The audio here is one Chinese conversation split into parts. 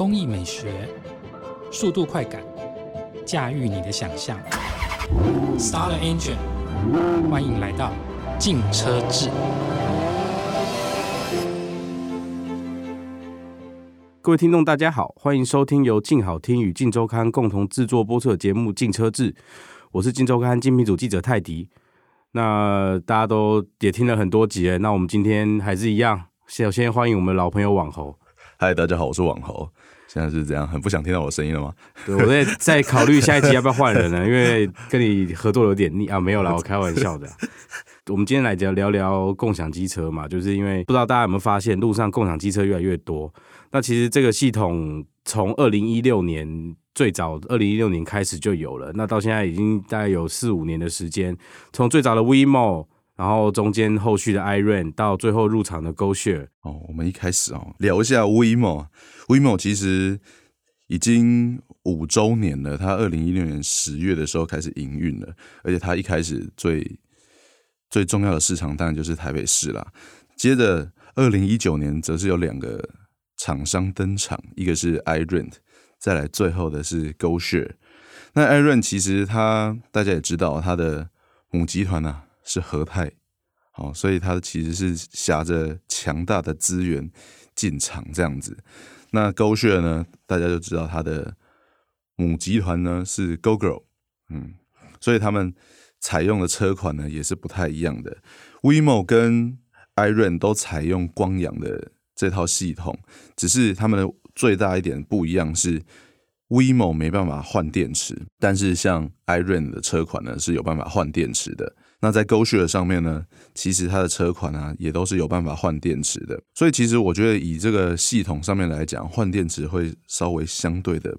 工艺美学、速度快感，驾驭你的想象。Start the engine，欢迎来到静车志。各位听众，大家好，欢迎收听由静好听与静周刊共同制作播出的节目《静车志》，我是静周刊精品组记者泰迪。那大家都也听了很多集了，那我们今天还是一样，首先欢迎我们的老朋友网猴。嗨，大家好，我是网猴。现在是怎样，很不想听到我的声音了吗？对，我在在考虑下一集要不要换人呢？因为跟你合作有点腻啊，没有啦，我开玩笑的。我们今天来聊聊聊共享机车嘛，就是因为不知道大家有没有发现，路上共享机车越来越多。那其实这个系统从二零一六年最早二零一六年开始就有了，那到现在已经大概有四五年的时间。从最早的 WeMo，然后中间后续的 Iren 到最后入场的 GoShare。哦，我们一开始哦聊一下 WeMo。WeMo 其实已经五周年了，它二零一六年十月的时候开始营运了，而且它一开始最最重要的市场当然就是台北市啦。接着二零一九年则是有两个。厂商登场，一个是 iRent，再来最后的是 GoShare。那 Iren 其实它大家也知道，它的母集团呢、啊、是和泰，好，所以它其实是挟着强大的资源进场这样子。那 GoShare 呢，大家就知道它的母集团呢是 Gogoro，嗯，所以他们采用的车款呢也是不太一样的。WeMo 跟 iRent 都采用光阳的。这套系统只是他们的最大一点不一样是，WeMo 没办法换电池，但是像 iRent 的车款呢是有办法换电池的。那在 GoShare 上面呢，其实它的车款啊也都是有办法换电池的。所以其实我觉得以这个系统上面来讲，换电池会稍微相对的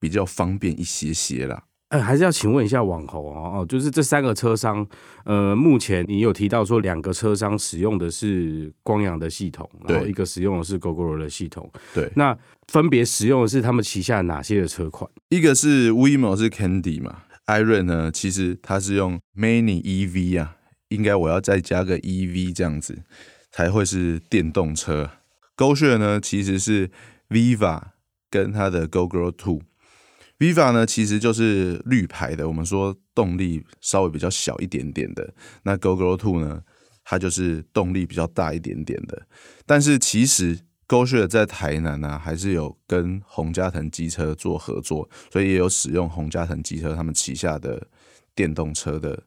比较方便一些些啦。呃，还是要请问一下网红哦，就是这三个车商，呃，目前你有提到说两个车商使用的是光阳的系统，然后一个使用的是 Gogoro 的系统，对，那分别使用的是他们旗下哪些的车款？一个是 WeMo 是 Candy 嘛艾瑞呢，其实它是用 Mini EV 啊，应该我要再加个 EV 这样子才会是电动车。GoShare 呢，其实是 Viva 跟它的 Gogoro Two。Viva 呢，其实就是绿牌的，我们说动力稍微比较小一点点的。那 gogro Two 呢，它就是动力比较大一点点的。但是其实 GoShare 在台南呢、啊，还是有跟宏佳腾机车做合作，所以也有使用宏佳腾机车他们旗下的电动车的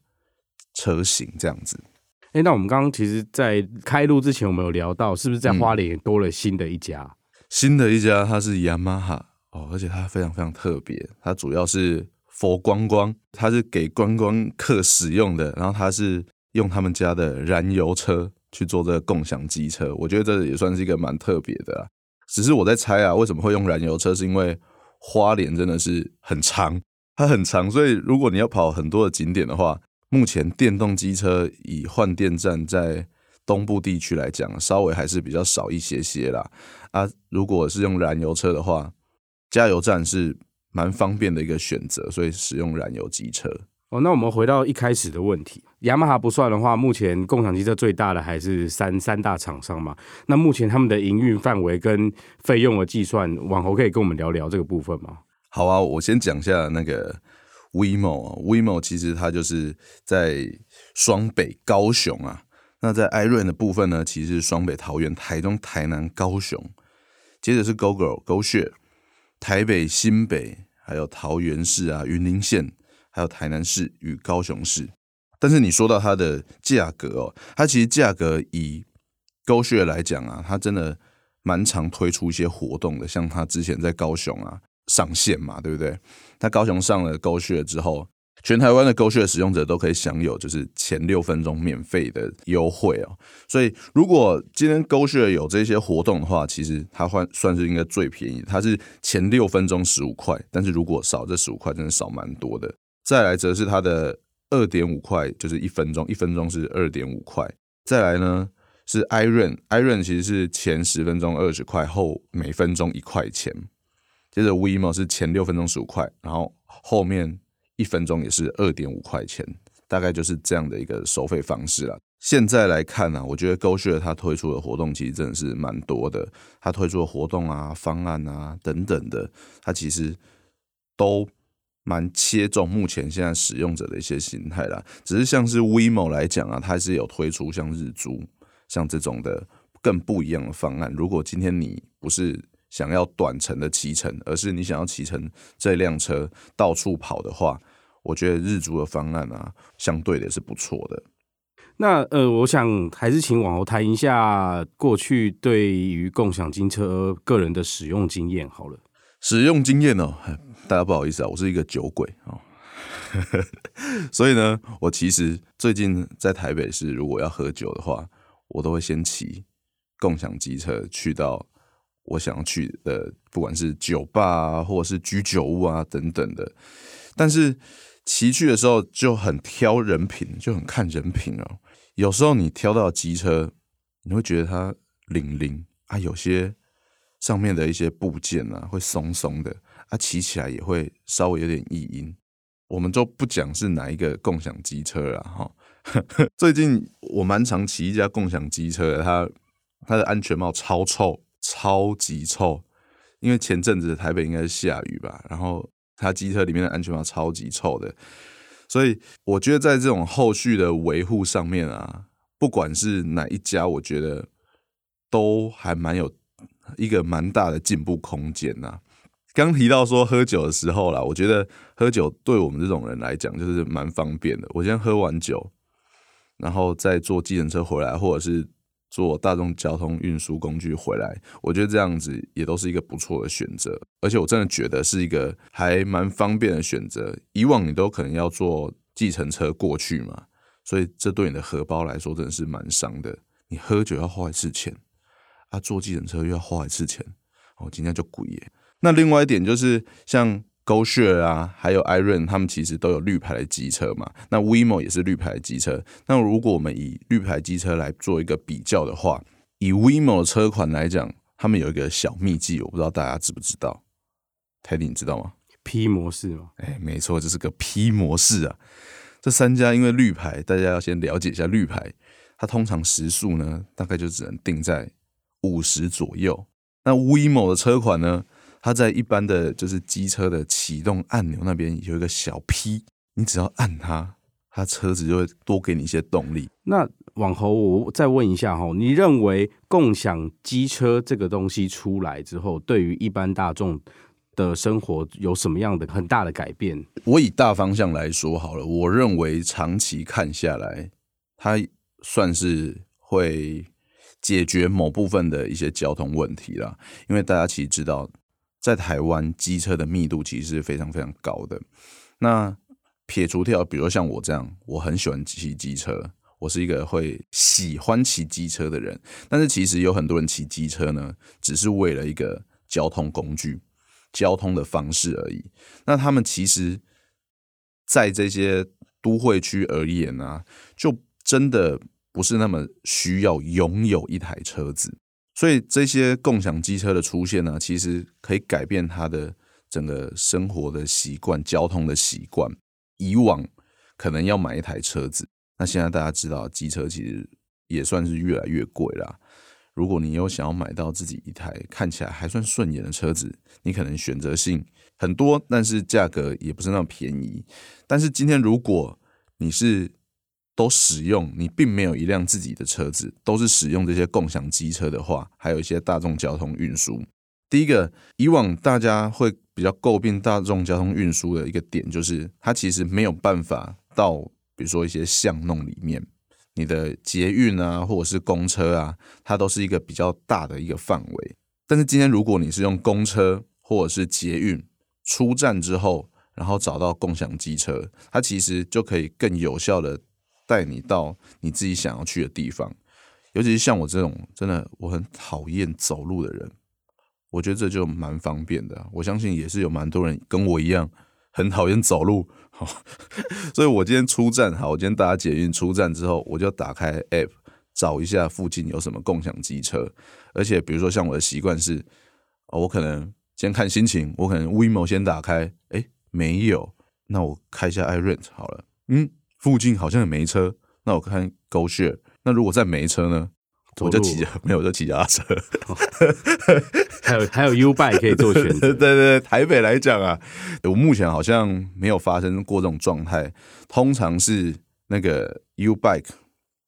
车型这样子。哎，那我们刚刚其实，在开路之前，我们有聊到，是不是在花莲多了新的一家？嗯、新的一家，它是 Yamaha。哦，而且它非常非常特别，它主要是 for 观光，它是给观光客使用的。然后它是用他们家的燃油车去做这个共享机车，我觉得这也算是一个蛮特别的啊。只是我在猜啊，为什么会用燃油车？是因为花莲真的是很长，它很长，所以如果你要跑很多的景点的话，目前电动机车以换电站在东部地区来讲，稍微还是比较少一些些啦。啊，如果是用燃油车的话，加油站是蛮方便的一个选择，所以使用燃油机车。哦，那我们回到一开始的问题，雅马哈不算的话，目前共享机车最大的还是三三大厂商嘛？那目前他们的营运范围跟费用的计算，往后可以跟我们聊聊这个部分吗？好啊，我先讲一下那个 WeMo 啊。WeMo 其实它就是在双北高雄啊。那在 i r n 的部分呢，其实是双北桃园、台中、台南、高雄，接着是 Gogoro、GoShare。台北、新北，还有桃园市啊、云林县，还有台南市与高雄市。但是你说到它的价格哦，它其实价格以 GoShare 来讲啊，它真的蛮常推出一些活动的。像它之前在高雄啊上线嘛，对不对？它高雄上了 GoShare 之后。全台湾的 GoShare 使用者都可以享有就是前六分钟免费的优惠哦，所以如果今天 GoShare 有这些活动的话，其实它换算是应该最便宜，它是前六分钟十五块，但是如果少这十五块，真的少蛮多的。再来则是它的二点五块，就是一分钟，一分钟是二点五块。再来呢是 Iron，Iron 其实是前十分钟二十块，后每分钟一块钱。接着 WeMo 是前六分钟十五块，然后后面。一分钟也是二点五块钱，大概就是这样的一个收费方式了。现在来看呢、我觉得 GoShare 它推出的活动其实真的是蛮多的。它推出的活动啊、方案啊等等的，它其实都蛮切中目前现在使用者的一些心态啦。只是像是 WeMo 来讲啊，它是有推出像日租像这种的更不一样的方案。如果今天你不是想要短程的骑乘，而是你想要骑乘这辆车到处跑的话，我觉得日租的方案啊，相对的是不错的。那呃，我想还是请网红谈一下过去对于共享金车个人的使用经验好了。使用经验哦，大家不好意思啊，我是一个酒鬼哦，所以呢，我其实最近在台北市，如果要喝酒的话，我都会先骑共享机车去到我想要去的，不管是酒吧啊，或者是居酒屋啊等等的。但是骑去的时候就很挑人品，就很看人品哦。有时候你挑到机车，你会觉得它灵灵啊，有些上面的一些部件啊会松松的，啊、骑起来也会稍微有点异音。我们就不讲是哪一个共享机车了哈。最近我蛮常骑一家共享机车的，它它的安全帽超臭，超级臭。因为前阵子台北应该是下雨吧，然后它机车里面的安全帽超级臭的。所以我觉得在这种后续的维护上面啊，不管是哪一家，我觉得都还蛮有一个蛮大的进步空间呐。刚提到说喝酒的时候啦，我觉得喝酒对我们这种人来讲就是蛮方便的。我先喝完酒，然后再坐计程车回来，或者是。坐大众交通运输工具回来，我觉得这样子也都是一个不错的选择，而且我真的觉得是一个还蛮方便的选择。以往你都可能要坐计程车过去嘛，所以这对你的荷包来说真的是蛮伤的。你喝酒要花一次钱，啊，坐计程车又要花一次钱，哦，今天就贵耶。那另外一点就是像。GoShare 啊，还有 iRent，他们其实都有绿牌的机车嘛。那 WeMo 也是绿牌的机车。那如果我们以绿牌机车来做一个比较的话，以 WeMo 的车款来讲，他们有一个小秘技，我不知道大家知不知道？Teddy，你知道吗？P 模式吗？哎，没错，这是个 P 模式啊。这三家因为绿牌，大家要先了解一下绿牌，它通常时速呢，大概就只能定在五十左右。那 WeMo 的车款呢？它在一般的就是机车的启动按钮那边有一个小 P，你只要按它，它车子就会多给你一些动力。那往后我再问一下哈，你认为共享机车这个东西出来之后，对于一般大众的生活有什么样的很大的改变？我以大方向来说好了，我认为长期看下来，它算是会解决某部分的一些交通问题啦。因为大家其实知道。在台湾，机车的密度其实是非常非常高的。那撇除掉，比如像我这样，我很喜欢骑机车，我是一个会喜欢骑机车的人。但是其实有很多人骑机车呢，只是为了一个交通工具、交通的方式而已。那他们其实，在这些都会区而言啊，就真的不是那么需要拥有一台车子。所以这些共享机车的出现呢，其实可以改变他的整个生活的习惯、交通的习惯。以往可能要买一台车子，那现在大家知道，机车其实也算是越来越贵啦。如果你有想要买到自己一台看起来还算顺眼的车子，你可能选择性很多，但是价格也不是那么便宜。但是今天如果你是都使用，你并没有一辆自己的车子，都是使用这些共享机车的话，还有一些大众交通运输。第一个，以往大家会比较诟病大众交通运输的一个点，就是它其实没有办法到，比如说一些巷弄里面，你的捷运啊，或者是公车啊，它都是一个比较大的一个范围。但是今天如果你是用公车或者是捷运出站之后，然后找到共享机车，它其实就可以更有效的。带你到你自己想要去的地方，尤其是像我这种真的我很讨厌走路的人，我觉得这就蛮方便的。我相信也是有蛮多人跟我一样很讨厌走路，好 所以我今天出站，好，我今天大家捷运出站之后，我就打开 App 找一下附近有什么共享机车，而且比如说像我的习惯是，我可能先看心情，我可能 WeMo 先打开，诶，没有，那我开一下 iRent 好了，嗯。附近好像也没车，那我看 GoShare 那如果再没车呢？我就骑，没有我就骑脚踏车。哦、还有还有 U bike 可以做选择。对对对，台北来讲啊，我目前好像没有发生过这种状态。通常是那个 U bike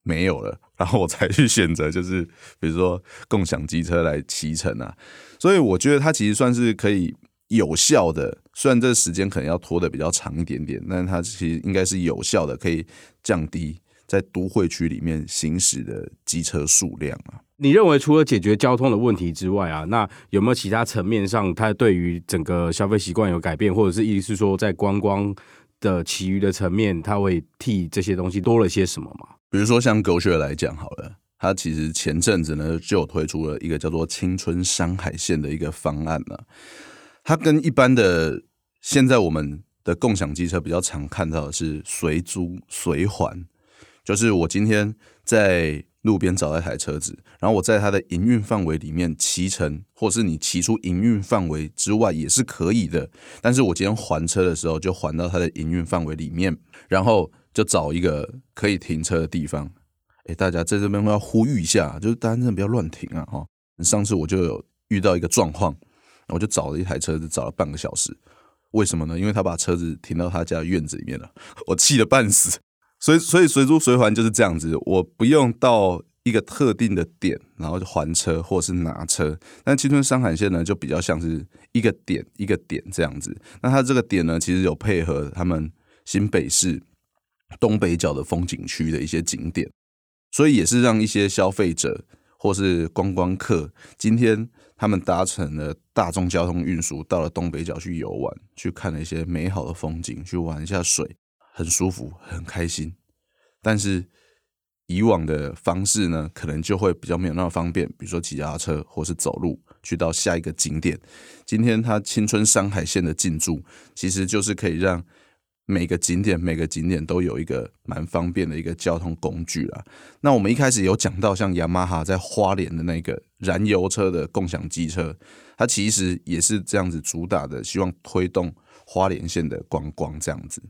没有了，然后我才去选择，就是比如说共享机车来骑乘啊。所以我觉得它其实算是可以有效的，虽然这时间可能要拖的比较长一点点，但是它其实应该是有效的，可以降低。在都会区里面行驶的机车数量啊，你认为除了解决交通的问题之外啊，那有没有其他层面上，它对于整个消费习惯有改变，或者是意思是说，在观光的其余的层面，它会替这些东西多了些什么吗？比如说像 GoShare 来讲好了，它其实前阵子呢就推出了一个叫做青春山海线的一个方案呢，它跟一般的现在我们的共享机车比较常看到的是随租随还。就是我今天在路边找到一台车子，然后我在它的营运范围里面骑乘，或是你骑出营运范围之外也是可以的。但是我今天还车的时候，就还到它的营运范围里面，然后就找一个可以停车的地方。哎，大家在这边要呼吁一下，就是大家真的不要乱停啊！哈，上次我就有遇到一个状况，我就找了一台车子，找了半个小时。为什么呢？因为他把车子停到他家院子里面了，我气得半死。所以，所以随租随还就是这样子，我不用到一个特定的点，然后就还车或者是拿车。但青春山海线呢，就比较像是一个点一个点这样子。那它这个点呢，其实有配合他们新北市东北角的风景区的一些景点，所以也是让一些消费者或是观光客，今天他们搭乘了大众交通运输到了东北角去游玩，去看了一些美好的风景，去玩一下水。很舒服，很开心，但是以往的方式呢，可能就会比较没有那么方便，比如说骑脚踏车或是走路去到下一个景点。今天它青春山海线的进驻，其实就是可以让每个景点每个景点都有一个蛮方便的一个交通工具啦。那我们一开始有讲到，像雅马哈在花莲的那个燃油车的共享机车，它其实也是这样子主打的，希望推动花莲县的观光这样子。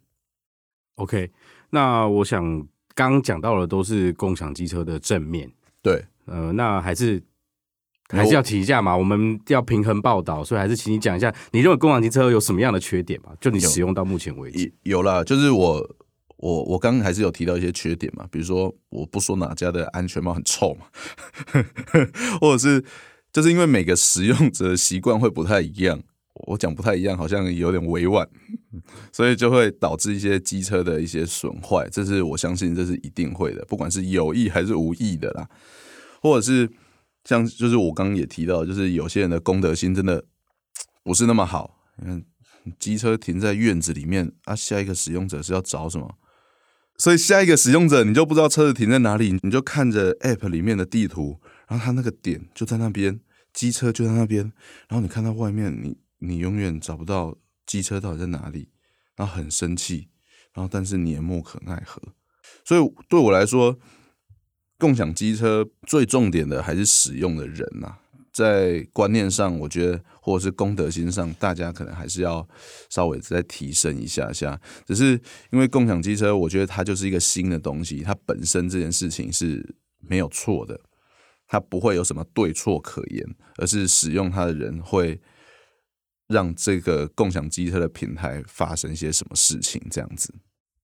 OK，那我想刚刚讲到的都是共享机车的正面，对，呃，那还是还是要提一下嘛，我们要平衡报道，所以还是请你讲一下，你认为共享机车有什么样的缺点嘛？就你使用到目前为止，有啦，就是我我我刚刚还是有提到一些缺点嘛，比如说我不说哪家的安全帽很臭嘛，或者是就是因为每个使用者习惯会不太一样。我讲不太一样，好像有点委婉，所以就会导致一些机车的一些损坏，这是我相信这是一定会的，不管是有意还是无意的啦，或者是像就是我刚刚也提到，就是有些人的公德心真的不是那么好，嗯，机车停在院子里面啊，下一个使用者是要找什么？所以下一个使用者你就不知道车子停在哪里，你就看着 App 里面的地图，然后它那个点就在那边，机车就在那边，然后你看到外面你。你永远找不到机车到底在哪里，然后很生气，然后但是你也无可奈何。所以对我来说，共享机车最重点的还是使用的人呐、啊。在观念上，我觉得或者是公德心上，大家可能还是要稍微再提升一下下。只是因为共享机车，我觉得它就是一个新的东西，它本身这件事情是没有错的，它不会有什么对错可言，而是使用它的人会。让这个共享机车的平台发生一些什么事情？这样子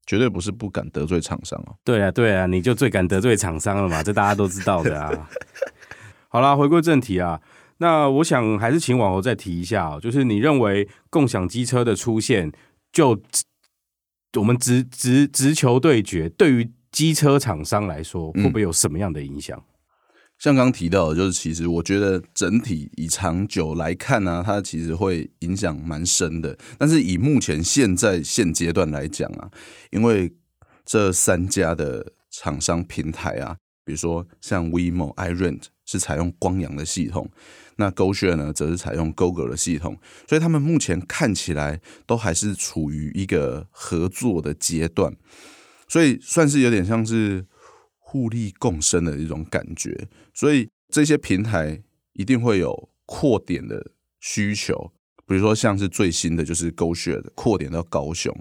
绝对不是不敢得罪厂商哦。对啊，对啊，你就最敢得罪厂商了嘛，这大家都知道的啊。好啦，回归正题啊，那我想还是请网红再提一下哦，就是你认为共享机车的出现，就我们直直直球对决，对于机车厂商来说，会不会有什么样的影响？嗯像刚提到的，就是其实我觉得整体以长久来看呢、它其实会影响蛮深的。但是以目前现在现阶段来讲啊，因为这三家的厂商平台啊，比如说像 WeMo、iRent 是采用光阳的系统，那 GoShare 呢则是采用 Google 的系统，所以他们目前看起来都还是处于一个合作的阶段，所以算是有点像是。互利共生的一种感觉，所以这些平台一定会有扩点的需求。比如说，像是最新的就是 GoShare 的扩点到高雄，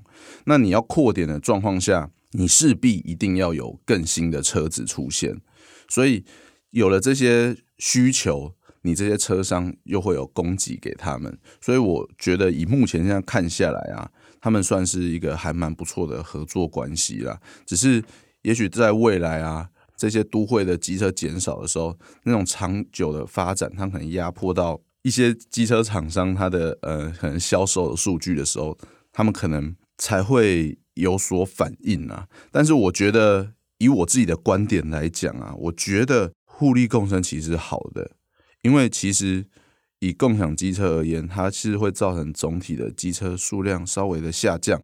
那你要扩点的状况下，你势必一定要有更新的车子出现。所以有了这些需求，你这些车商又会有供给给他们。所以我觉得以目前现在看下来啊，他们算是一个还蛮不错的合作关系啦。只是也许在未来啊，这些都会的机车减少的时候，那种长久的发展，它可能压迫到一些机车厂商它的呃可能销售的数据的时候，他们可能才会有所反应啊。但是我觉得。以我自己的观点来讲啊，我觉得互利共生其实是好的，因为其实以共享机车而言，它是会造成总体的机车数量稍微的下降，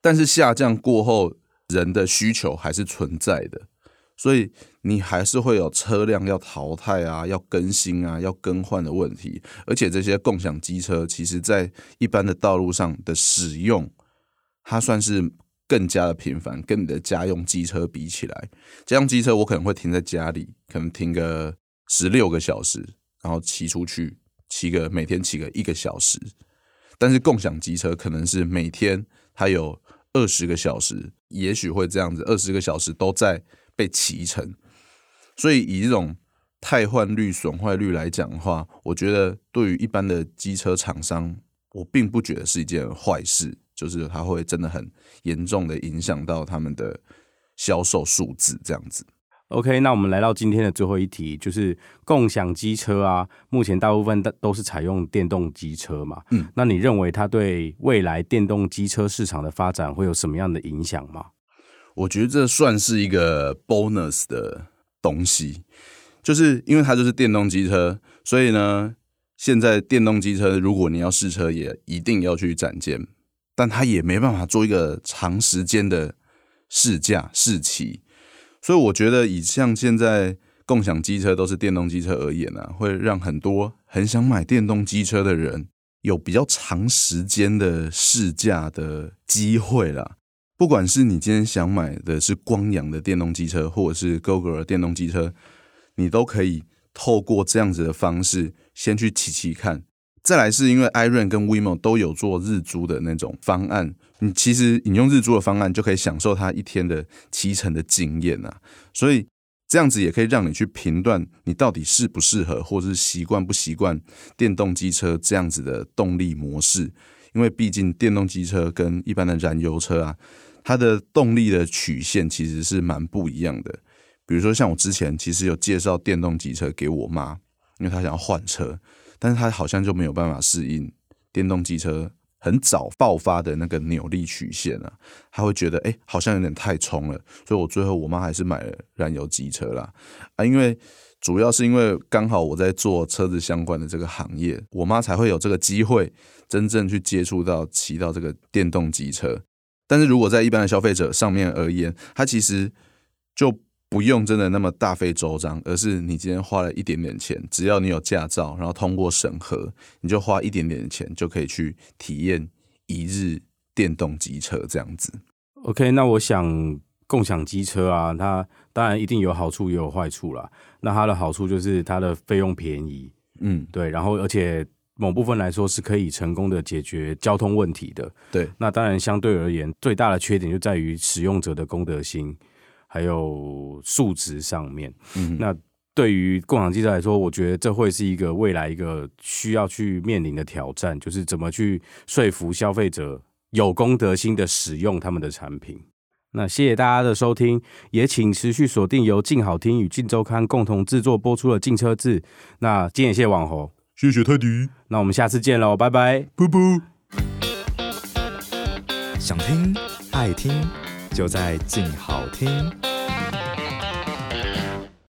但是下降过后，人的需求还是存在的，所以你还是会有车辆要淘汰啊、要更新啊、要更换的问题，而且这些共享机车其实在一般的道路上的使用，它算是。更加的频繁，跟你的家用机车比起来，家用机车我可能会停在家里，可能停个十六个小时，然后骑出去，骑个每天骑个一个小时。但是共享机车可能是每天它有二十个小时，也许会这样子，二十个小时都在被骑乘。所以以这种汰换率、损坏率来讲的话，我觉得对于一般的机车厂商，我并不觉得是一件坏事。就是它会真的很严重的影响到他们的销售数字，这样子。OK，那我们来到今天的最后一题，就是共享机车啊，目前大部分都都是采用电动机车嘛。嗯，那你认为它对未来电动机车市场的发展会有什么样的影响吗？我觉得这算是一个 bonus 的东西，就是因为它就是电动机车，所以呢，现在电动机车如果你要试车，也一定要去展间。但它也没办法做一个长时间的试驾试骑，所以我觉得以像现在共享机车都是电动机车而言呢、啊，会让很多很想买电动机车的人有比较长时间的试驾的机会啦。不管是你今天想买的是光阳的电动机车，或者是 GoGo 的电动机车，你都可以透过这样子的方式先去骑骑看。再来是因为 iRent 跟 WeMo 都有做日租的那种方案，你其实你用日租的方案就可以享受它一天的骑乘的经验啊，所以这样子也可以让你去评断你到底适不适合，或者是习惯不习惯电动机车这样子的动力模式，因为毕竟电动机车跟一般的燃油车啊，它的动力的曲线其实是蛮不一样的。比如说像我之前其实有介绍电动机车给我妈，因为她想要换车。但是她好像就没有办法适应电动机车很早爆发的那个扭力曲线啊，他会觉得哎、好像有点太冲了，所以我最后我妈还是买了燃油机车啦啊，因为主要是因为刚好我在做车子相关的这个行业，我妈才会有这个机会真正去接触到骑到这个电动机车。但是如果在一般的消费者上面而言，他其实就。不用真的那么大费周章，而是你今天花了一点点钱，只要你有驾照，然后通过审核，你就花一点点钱就可以去体验一日电动机车这样子。OK，那我想共享机车啊，它当然一定有好处也有坏处啦。那它的好处就是它的费用便宜，嗯，对，然后而且某部分来说是可以成功的解决交通问题的。对，那当然相对而言，最大的缺点就在于使用者的公德心。还有数值上面，嗯，那对于共享机车来说，我觉得这会是一个未来一个需要去面临的挑战，就是怎么去说服消费者有公德心的使用他们的产品。那谢谢大家的收听，也请持续锁定由静好听与静周刊共同制作播出的《静车志》。那今天也谢谢网红，谢谢泰迪，那我们下次见喽，拜拜，拜拜。想听爱听。就在静好听。